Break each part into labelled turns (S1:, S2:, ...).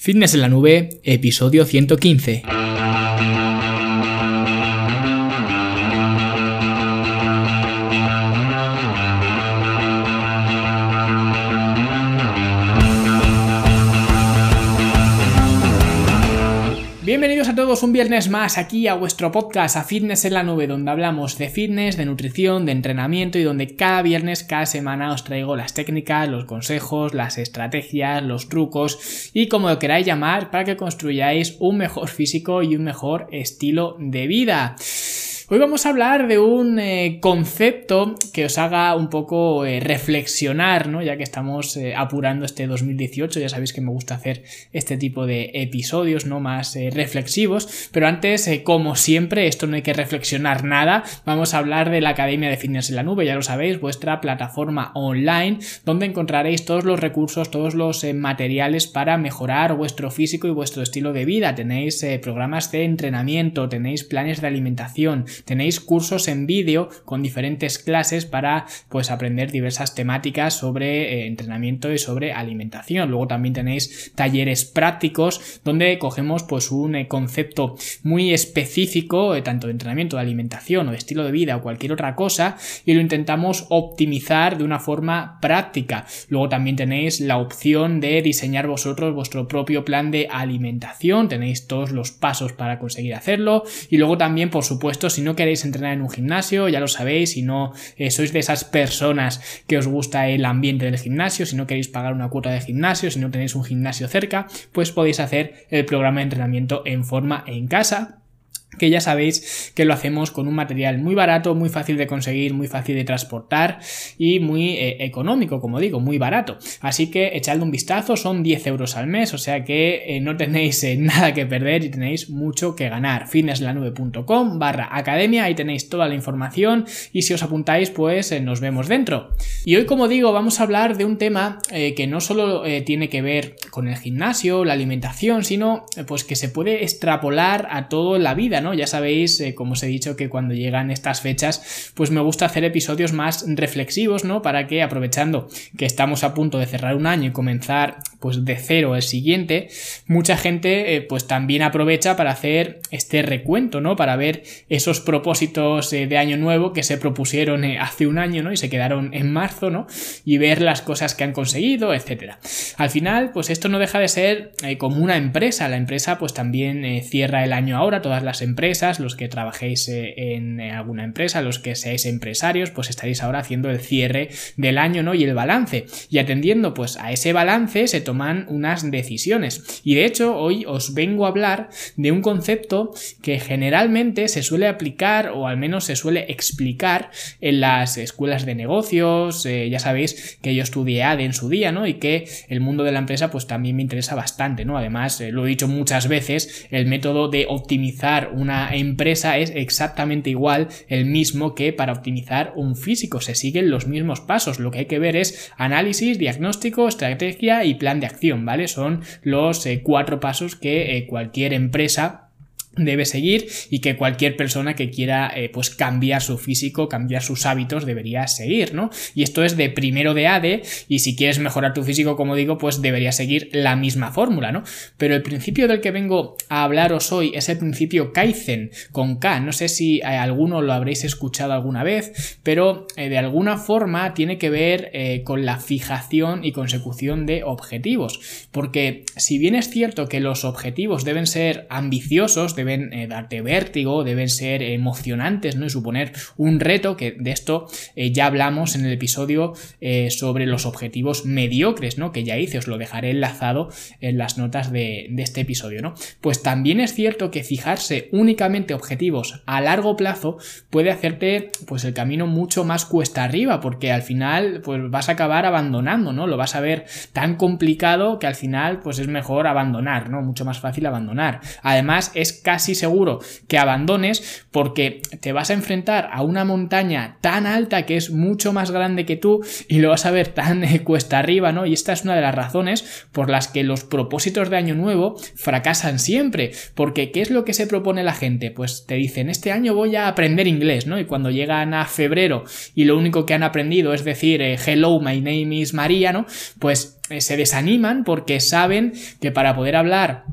S1: Fitness en la nube, episodio 115. Todos un viernes más aquí a vuestro podcast a Fitness en la Nube, donde hablamos de fitness, de nutrición, de entrenamiento y donde cada viernes, cada semana os traigo las técnicas, los consejos, las estrategias, los trucos y como lo queráis llamar para que construyáis un mejor físico y un mejor estilo de vida. Hoy vamos a hablar de un eh, concepto que os haga un poco eh, reflexionar, ¿no? Ya que estamos eh, apurando este 2018, ya sabéis que me gusta hacer este tipo de episodios, ¿no? Más reflexivos, pero antes, como siempre, esto no hay que reflexionar nada, vamos a hablar de la Academia de Fitness en la Nube, ya lo sabéis, vuestra plataforma online, donde encontraréis todos los recursos, todos los materiales para mejorar vuestro físico y vuestro estilo de vida. Tenéis programas de entrenamiento, tenéis planes de alimentación, Tenéis cursos en vídeo con diferentes clases para pues aprender diversas temáticas sobre eh, entrenamiento y sobre alimentación. Luego también tenéis talleres prácticos donde cogemos pues un eh, concepto muy específico eh, tanto de entrenamiento, de alimentación o de estilo de vida o cualquier otra cosa y lo intentamos optimizar de una forma práctica. Luego también tenéis la opción de diseñar vosotros vuestro propio plan de alimentación. Tenéis todos los pasos para conseguir hacerlo y luego también por supuesto si no queréis entrenar en un gimnasio, ya lo sabéis, si no eh, sois de esas personas que os gusta el ambiente del gimnasio, si no queréis pagar una cuota de gimnasio, si no tenéis un gimnasio cerca, pues podéis hacer el programa de entrenamiento en forma en casa que ya sabéis que lo hacemos con un material muy barato, muy fácil de conseguir, muy fácil de transportar y muy eh, económico, como digo, muy barato. Así que echadle un vistazo, son 10 euros al mes, o sea que eh, no tenéis eh, nada que perder y tenéis mucho que ganar. fitnesslanube.com barra academia, ahí tenéis toda la información y si os apuntáis pues nos vemos dentro. Y hoy como digo vamos a hablar de un tema que no solo tiene que ver con el gimnasio, la alimentación, sino pues que se puede extrapolar a toda la vida, ¿no? Ya sabéis, eh, como os he dicho, que cuando llegan estas fechas, pues me gusta hacer episodios más reflexivos, ¿no? Para que aprovechando que estamos a punto de cerrar un año y comenzar pues de cero el siguiente, mucha gente eh, pues también aprovecha para hacer este recuento, ¿no? Para ver esos propósitos eh, de año nuevo que se propusieron hace un año, ¿no? Y se quedaron en marzo, ¿no? Y ver las cosas que han conseguido, etcétera. Al final, pues esto no deja de ser como una empresa. La empresa pues también cierra el año ahora, todas las empresas empresas, los que trabajéis eh, en eh, alguna empresa, los que seáis empresarios, pues estaréis ahora haciendo el cierre del año, ¿no? Y el balance. Y atendiendo pues a ese balance se toman unas decisiones. Y de hecho hoy os vengo a hablar de un concepto que generalmente se suele aplicar o al menos se suele explicar en las escuelas de negocios. Eh, ya sabéis que yo estudié ADE en su día, ¿no? Y que el mundo de la empresa pues también me interesa bastante, ¿no? Además, lo he dicho muchas veces, el método de optimizar una empresa es exactamente igual el mismo que para optimizar un físico. Se siguen los mismos pasos. Lo que hay que ver es análisis, diagnóstico, estrategia y plan de acción, ¿vale? Son los eh, cuatro pasos que eh, cualquier empresa debe seguir y que cualquier persona que quiera eh, pues cambiar su físico, cambiar sus hábitos debería seguir, ¿no? Y esto es de primero de ADE y si quieres mejorar tu físico, como digo, pues debería seguir la misma fórmula, ¿no? Pero el principio del que vengo a hablaros hoy es el principio Kaizen con K, no sé si eh, alguno lo habréis escuchado alguna vez, pero eh, de alguna forma tiene que ver con la fijación y consecución de objetivos, porque si bien es cierto que los objetivos deben ser ambiciosos, deben deben eh, darte vértigo, deben ser emocionantes, ¿no? Y suponer un reto, que de esto eh, ya hablamos en el episodio eh, sobre los objetivos mediocres, ¿no? Que ya hice, os lo dejaré enlazado en las notas de, de este episodio, ¿no? Pues también es cierto que fijarse únicamente objetivos a largo plazo puede hacerte, pues, el camino mucho más cuesta arriba, porque al final, pues, vas a acabar abandonando, ¿no? Lo vas a ver tan complicado que al final, pues, es mejor abandonar, ¿no? Mucho más fácil abandonar. Además, es casi casi seguro que abandones porque te vas a enfrentar a una montaña tan alta que es mucho más grande que tú y lo vas a ver tan cuesta arriba, ¿no? Y esta es una de las razones por las que los propósitos de año nuevo fracasan siempre, porque ¿qué es lo que se propone la gente? Pues te dicen, este año voy a aprender inglés, ¿no? Y cuando llegan a febrero y lo único que han aprendido es decir, eh, hello, my name is María, ¿no? Pues eh, se desaniman porque saben que para poder hablar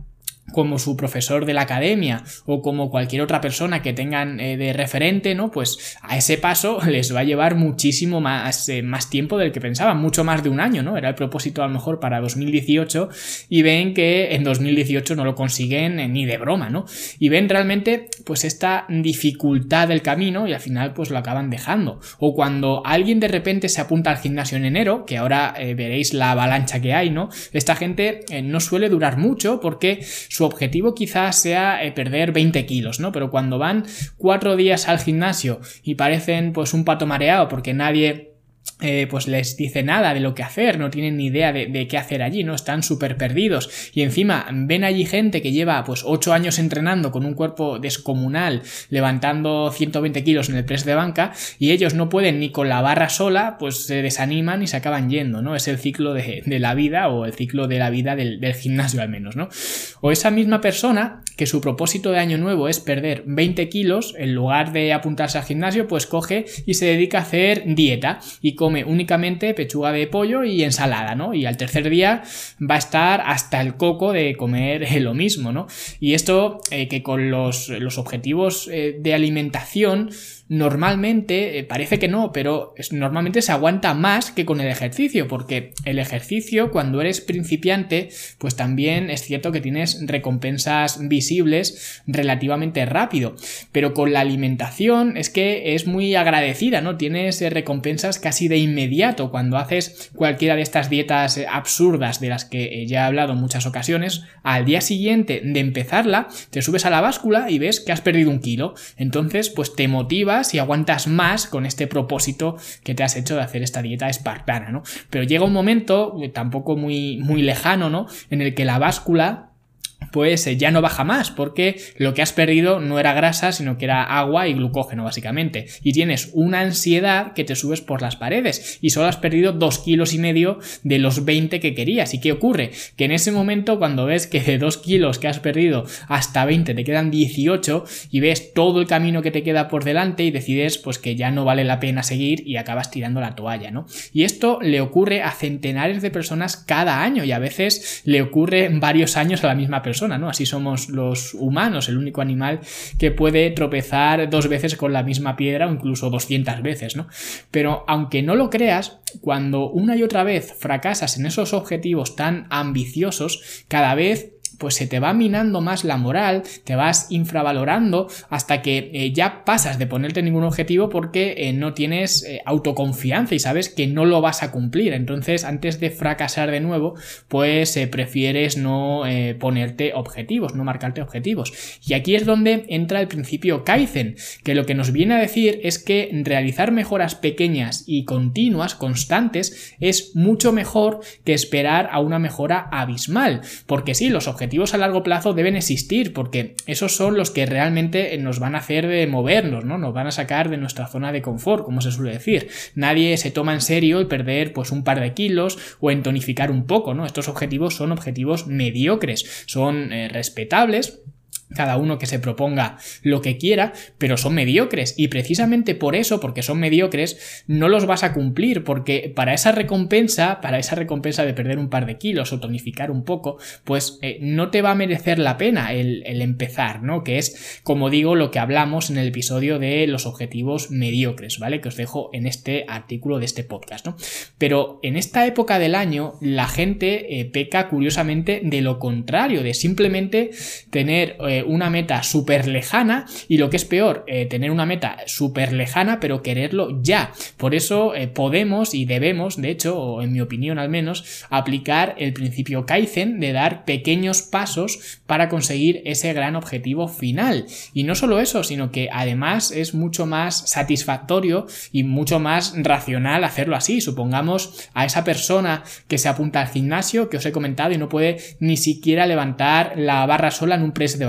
S1: como su profesor de la academia o como cualquier otra persona que tengan eh, de referente, ¿no? Pues a ese paso les va a llevar muchísimo más, eh, más tiempo del que pensaban, mucho más de un año, ¿no? Era el propósito a lo mejor para 2018 y ven que en 2018 no lo consiguen eh, ni de broma, ¿no? Y ven realmente pues esta dificultad del camino y al final pues lo acaban dejando. O cuando alguien de repente se apunta al gimnasio en enero, que ahora veréis la avalancha que hay, ¿no? Esta gente no suele durar mucho porque su objetivo quizás sea eh, perder 20 kilos, ¿no? Pero cuando van cuatro días al gimnasio y parecen pues un pato mareado porque nadie eh, pues les dice nada de lo que hacer, no tienen ni idea de, qué hacer allí, ¿no? Están súper perdidos. Y encima ven allí gente que lleva pues 8 años entrenando con un cuerpo descomunal, levantando 120 kilos en el press de banca, y ellos no pueden ni con la barra sola, pues se desaniman y se acaban yendo, ¿no? Es el ciclo de, la vida o el ciclo de la vida del, del, gimnasio al menos, ¿no? O esa misma persona que su propósito de año nuevo es perder 20 kilos, en lugar de apuntarse al gimnasio, pues coge y se dedica a hacer dieta y come únicamente pechuga de pollo y ensalada, ¿no? Y al tercer día va a estar hasta el coco de comer lo mismo, ¿no? Y esto eh, que con los, los objetivos eh, de alimentación normalmente, eh, parece que no, pero normalmente se aguanta más que con el ejercicio, porque el ejercicio cuando eres principiante, pues también es cierto que tienes recompensas visibles relativamente rápido, pero con la alimentación es que es muy agradecida, ¿no? Tienes eh, recompensas casi de inmediato cuando haces cualquiera de estas dietas eh, absurdas de las que ya he hablado en muchas ocasiones, al día siguiente de empezarla, te subes a la báscula y ves que has perdido un kilo, entonces pues te motiva y aguantas más con este propósito que te has hecho de hacer esta dieta espartana, ¿no? Pero llega un momento, eh, tampoco muy, muy lejano, ¿no? En el que la báscula pues eh, ya no baja más, porque lo que has perdido no era grasa, sino que era agua y glucógeno, básicamente. Y tienes una ansiedad que te subes por las paredes y solo has perdido dos kilos y medio de los 20 que querías. ¿Y qué ocurre? Que en ese momento, cuando ves que de 2 kilos que has perdido hasta 20 te quedan 18 y ves todo el camino que te queda por delante y decides pues que ya no vale la pena seguir y acabas tirando la toalla, ¿no? Y esto le ocurre a centenares de personas cada año y a veces le ocurre varios años a la misma persona ¿no? Así somos los humanos, el único animal que puede tropezar dos veces con la misma piedra o incluso 200 veces, ¿no? Pero aunque no lo creas, cuando una y otra vez fracasas en esos objetivos tan ambiciosos, cada vez pues se te va minando más la moral, te vas infravalorando hasta que eh, ya pasas de ponerte ningún objetivo porque eh, no tienes eh, autoconfianza y sabes que no lo vas a cumplir. Entonces, antes de fracasar de nuevo, pues prefieres no ponerte objetivos, no marcarte objetivos. Y aquí es donde entra el principio Kaizen, que lo que nos viene a decir es que realizar mejoras pequeñas y continuas, constantes, es mucho mejor que esperar a una mejora abismal. Porque sí, los objetivos objetivos a largo plazo deben existir porque esos son los que realmente nos van a hacer de movernos, ¿no? Nos van a sacar de nuestra zona de confort, como se suele decir. Nadie se toma en serio el perder pues un par de kilos o en tonificar un poco, ¿no? Estos objetivos son objetivos mediocres, son eh, respetables cada uno que se proponga lo que quiera, pero son mediocres y precisamente por eso, porque son mediocres, no los vas a cumplir porque para esa recompensa, para esa recompensa de perder un par de kilos o tonificar un poco, pues eh, no te va a merecer la pena el, el, empezar, ¿no? Que es, como digo, lo que hablamos en el episodio de los objetivos mediocres, ¿vale? Que os dejo en este artículo de este podcast, ¿no? Pero en esta época del año la gente eh, peca curiosamente de lo contrario, de simplemente tener... Eh, una meta súper lejana y lo que es peor, eh, tener una meta súper lejana pero quererlo ya. Por eso eh, podemos y debemos, de hecho, o en mi opinión al menos, aplicar el principio Kaizen de dar pequeños pasos para conseguir ese gran objetivo final. Y no solo eso, sino que además es mucho más satisfactorio y mucho más racional hacerlo así. Supongamos a esa persona que se apunta al gimnasio que os he comentado y no puede ni siquiera levantar la barra sola en un press de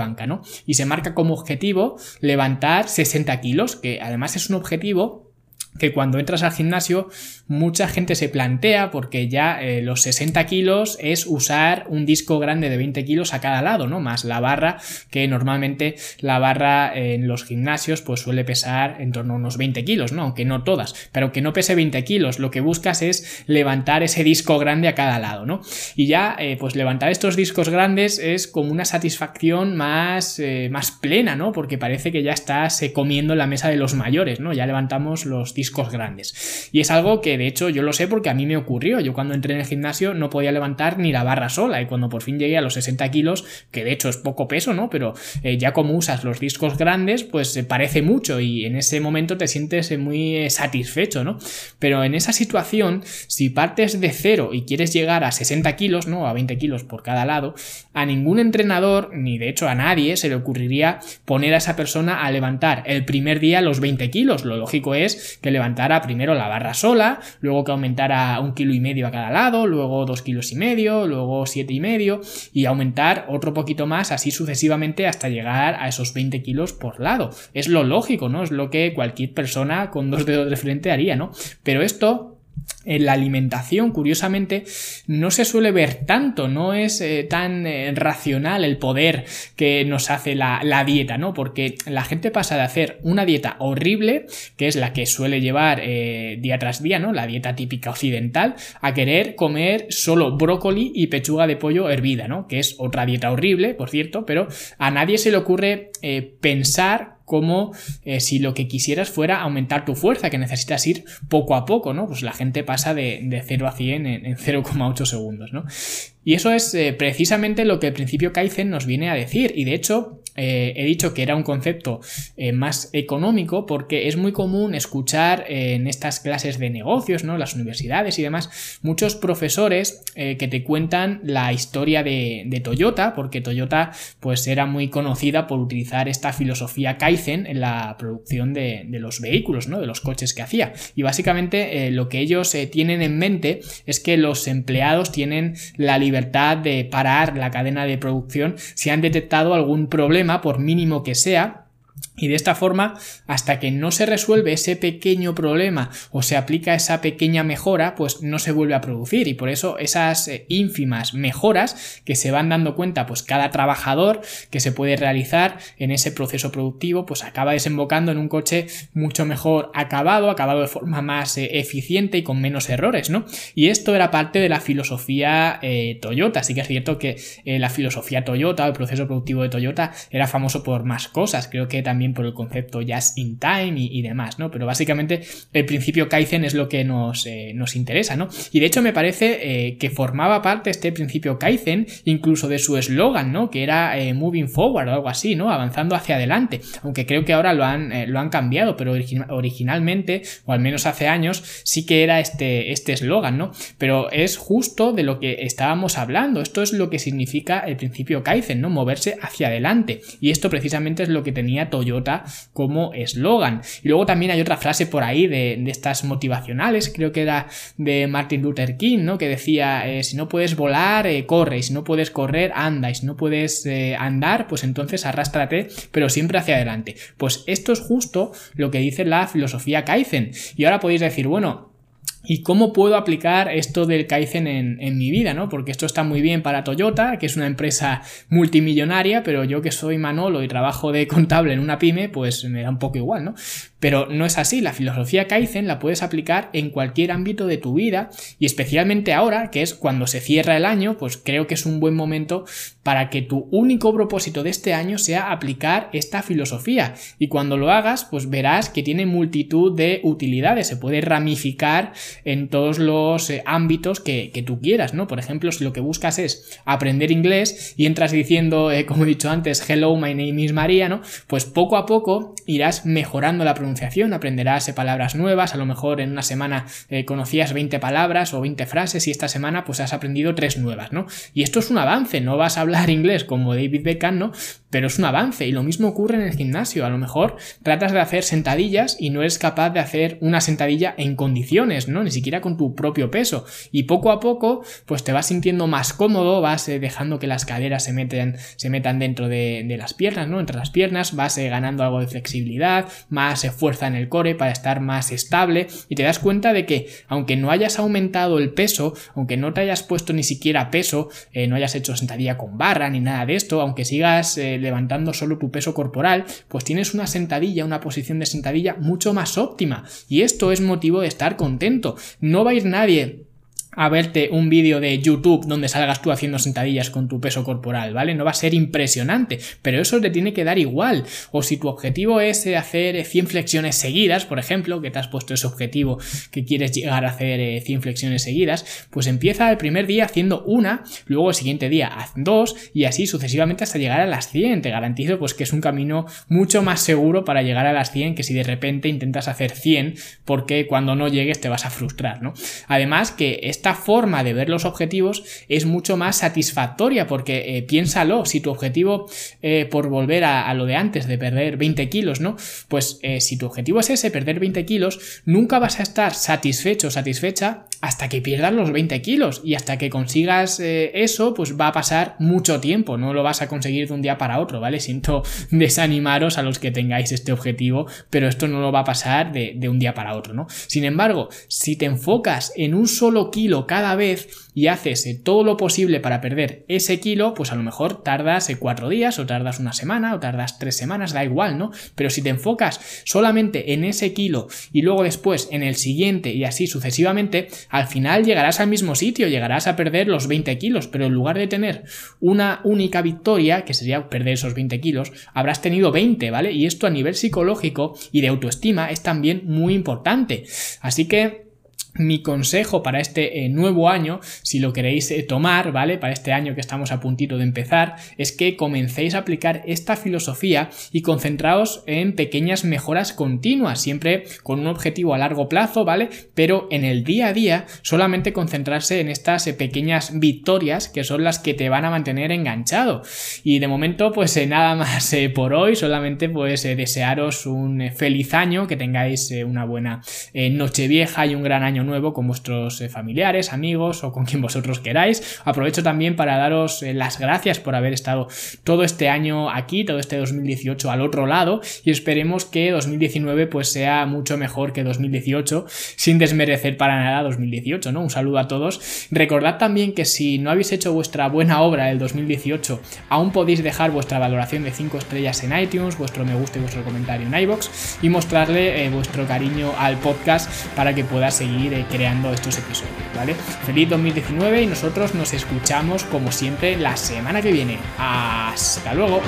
S1: Y se marca como objetivo levantar 60 kilos, que además es un objetivo que cuando entras al gimnasio mucha gente se plantea porque ya eh, los 60 kilos es usar un disco grande de 20 kilos a cada lado, ¿no? Más la barra, que normalmente la barra en los gimnasios pues suele pesar en torno a unos 20 kilos, ¿no? Aunque no todas, pero que no pese 20 kilos, lo que buscas es levantar ese disco grande a cada lado, ¿no? Y ya eh, pues levantar estos discos grandes es como una satisfacción más, eh, más plena, ¿no? Porque parece que ya estás comiendo en la mesa de los mayores, ¿no? Ya levantamos los discos grandes. Y es algo que de hecho yo lo sé porque a mí me ocurrió. Yo cuando entré en el gimnasio no podía levantar ni la barra sola y cuando por fin llegué a los 60 kilos, que de hecho es poco peso, ¿no? Pero eh, ya como usas los discos grandes, pues se parece mucho y en ese momento te sientes eh, muy eh, satisfecho, ¿no? Pero en esa situación, si partes de cero y quieres llegar a 60 kilos, ¿no? A 20 kilos por cada lado, a ningún entrenador, ni de hecho a nadie, se le ocurriría poner a esa persona a levantar el primer día los 20 kilos. Lo lógico es que levantara primero la barra sola, luego que aumentara un kilo y medio a cada lado, luego dos kilos y medio, luego siete y medio y aumentar otro poquito más así sucesivamente hasta llegar a esos 20 kilos por lado. Es lo lógico, ¿no? Es lo que cualquier persona con dos dedos de frente haría, ¿no? Pero esto en la alimentación, curiosamente, no se suele ver tanto, no es eh, tan eh, racional el poder que nos hace la, dieta, ¿no? Porque la gente pasa de hacer una dieta horrible, que es la que suele llevar eh, día tras día, ¿no? La dieta típica occidental, a querer comer solo brócoli y pechuga de pollo hervida, ¿no? Que es otra dieta horrible, por cierto, pero a nadie se le ocurre pensar como si lo que quisieras fuera aumentar tu fuerza, que necesitas ir poco a poco, ¿no? Pues la gente pasa de, de 0 a 100 en, en 0,8 segundos, ¿no? Y eso es eh, precisamente lo que el principio Kaizen nos viene a decir. Y de hecho, eh, he dicho que era un concepto eh, más económico porque es muy común escuchar en estas clases de negocios, ¿no? Las universidades y demás, muchos profesores que te cuentan la historia de, Toyota, porque Toyota pues era muy conocida por utilizar esta filosofía Kaizen en la producción de, de los vehículos, ¿no? De los coches que hacía. Y básicamente lo que ellos tienen en mente es que los empleados tienen la libertad de parar la cadena de producción si han detectado algún problema, por mínimo que sea, y de esta forma, hasta que no se resuelve ese pequeño problema o se aplica esa pequeña mejora, pues no se vuelve a producir. Y por eso esas eh, ínfimas mejoras que se van dando cuenta, pues cada trabajador que se puede realizar en ese proceso productivo, pues acaba desembocando en un coche mucho mejor acabado, acabado de forma más eh, eficiente y con menos errores, ¿no? Y esto era parte de la filosofía eh, Toyota. Así que es cierto que la filosofía Toyota, el proceso productivo de Toyota, era famoso por más cosas. Creo que también por el concepto just in time y, demás, ¿no? Pero básicamente el principio Kaizen es lo que nos, eh, nos interesa, ¿no? Y de hecho me parece eh, que formaba parte este principio Kaizen incluso de su eslogan, ¿no? Que era eh, moving forward o algo así, ¿no? Avanzando hacia adelante. Aunque creo que ahora lo han, lo han cambiado, pero originalmente, o al menos hace años, sí que era este este eslogan, ¿no? Pero es justo de lo que estábamos hablando. Esto es lo que significa el principio Kaizen, ¿no? Moverse hacia adelante. Y esto precisamente es lo que tenía Toyota como eslogan. Y luego también hay otra frase por ahí de, estas motivacionales, creo que era de Martin Luther King, ¿no? Que decía, eh, si no puedes volar, eh, corre, y si no puedes correr, anda, y si no puedes eh, andar, pues entonces arrástrate, pero siempre hacia adelante. Pues esto es justo lo que dice la filosofía Kaizen. Y ahora podéis decir, bueno, ¿Y cómo puedo aplicar esto del Kaizen en, mi vida? ¿no? Porque esto está muy bien para Toyota, que es una empresa multimillonaria, pero yo que soy Manolo y trabajo de contable en una pyme, pues me da un poco igual, ¿no? Pero no es así, la filosofía Kaizen la puedes aplicar en cualquier ámbito de tu vida y especialmente ahora, que es cuando se cierra el año, pues creo que es un buen momento para que tu único propósito de este año sea aplicar esta filosofía. Y cuando lo hagas, pues verás que tiene multitud de utilidades, se puede ramificar en todos los eh, ámbitos que, tú quieras, ¿no? Por ejemplo, si lo que buscas es aprender inglés y entras diciendo, eh, como he dicho antes, hello, my name is María, ¿no? Pues poco a poco irás mejorando la pronunciación, aprenderás palabras nuevas, a lo mejor en una semana eh, conocías 20 palabras o 20 frases y esta semana pues has aprendido tres nuevas, ¿no? Y esto es un avance, no vas a hablar inglés como David Beckham, ¿no? pero es un avance y lo mismo ocurre en el gimnasio. A lo mejor tratas de hacer sentadillas y no eres capaz de hacer una sentadilla en condiciones, ¿no? Ni siquiera con tu propio peso. Y poco a poco, pues te vas sintiendo más cómodo, vas eh, dejando que las caderas se, meten, se metan dentro de, las piernas, ¿no? Entre las piernas, vas eh, ganando algo de flexibilidad, más eh, fuerza en el core para estar más estable y te das cuenta de que aunque no hayas aumentado el peso, aunque no te hayas puesto ni siquiera peso, no hayas hecho sentadilla con barra ni nada de esto, aunque sigas levantando solo tu peso corporal, pues tienes una sentadilla, una posición de sentadilla mucho más óptima. Y esto es motivo de estar contento. No va a ir nadie a verte un vídeo de YouTube donde salgas tú haciendo sentadillas con tu peso corporal, ¿vale? No va a ser impresionante, pero eso te tiene que dar igual. O si tu objetivo es eh, hacer 100 eh, flexiones seguidas, por ejemplo, que te has puesto ese objetivo que quieres llegar a hacer 100 eh, flexiones seguidas, pues empieza el primer día haciendo una, luego el siguiente día haz dos y así sucesivamente hasta llegar a las 100. Te garantizo pues que es un camino mucho más seguro para llegar a las 100 que si de repente intentas hacer 100 porque cuando no llegues te vas a frustrar, ¿no? Además que esta forma de ver los objetivos es mucho más satisfactoria porque eh, piénsalo, si tu objetivo eh, por volver a, lo de antes de perder 20 kilos, ¿no? Pues eh, si tu objetivo es ese, perder 20 kilos, nunca vas a estar satisfecho satisfecha hasta que pierdas los 20 kilos y hasta que consigas eso, pues va a pasar mucho tiempo, no lo vas a conseguir de un día para otro, ¿vale? Siento desanimaros a los que tengáis este objetivo, pero esto no lo va a pasar de, de un día para otro, ¿no? Sin embargo, si te enfocas en un solo kilo cada vez y haces eh, todo lo posible para perder ese kilo, pues a lo mejor tardas eh, cuatro días o tardas una semana o tardas tres semanas, da igual, ¿no? Pero si te enfocas solamente en ese kilo y luego después en el siguiente y así sucesivamente, al final llegarás al mismo sitio, llegarás a perder los 20 kilos, pero en lugar de tener una única victoria, que sería perder esos 20 kilos, habrás tenido 20, ¿vale? Y esto a nivel psicológico y de autoestima es también muy importante. Así que mi consejo para este eh, nuevo año, si lo queréis eh, tomar, ¿vale? Para este año que estamos a puntito de empezar, es que comencéis a aplicar esta filosofía y concentraos en pequeñas mejoras continuas, siempre con un objetivo a largo plazo, ¿vale? Pero en el día a día solamente concentrarse en estas eh, pequeñas victorias que son las que te van a mantener enganchado. Y de momento, pues nada más por hoy, solamente pues desearos un feliz año, que tengáis una buena noche vieja y un gran año nuevo con vuestros eh, familiares, amigos o con quien vosotros queráis. Aprovecho también para daros eh, las gracias por haber estado todo este año aquí, todo este 2018 al otro lado y esperemos que 2019 pues sea mucho mejor que 2018 sin desmerecer para nada 2018, ¿no? Un saludo a todos. Recordad también que si no habéis hecho vuestra buena obra del 2018, aún podéis dejar vuestra valoración de 5 estrellas en iTunes, vuestro me gusta y vuestro comentario en iBox y mostrarle eh, vuestro cariño al podcast para que pueda seguir creando estos episodios, ¿vale? Feliz 2019 y nosotros nos escuchamos como siempre la semana que viene. Hasta luego.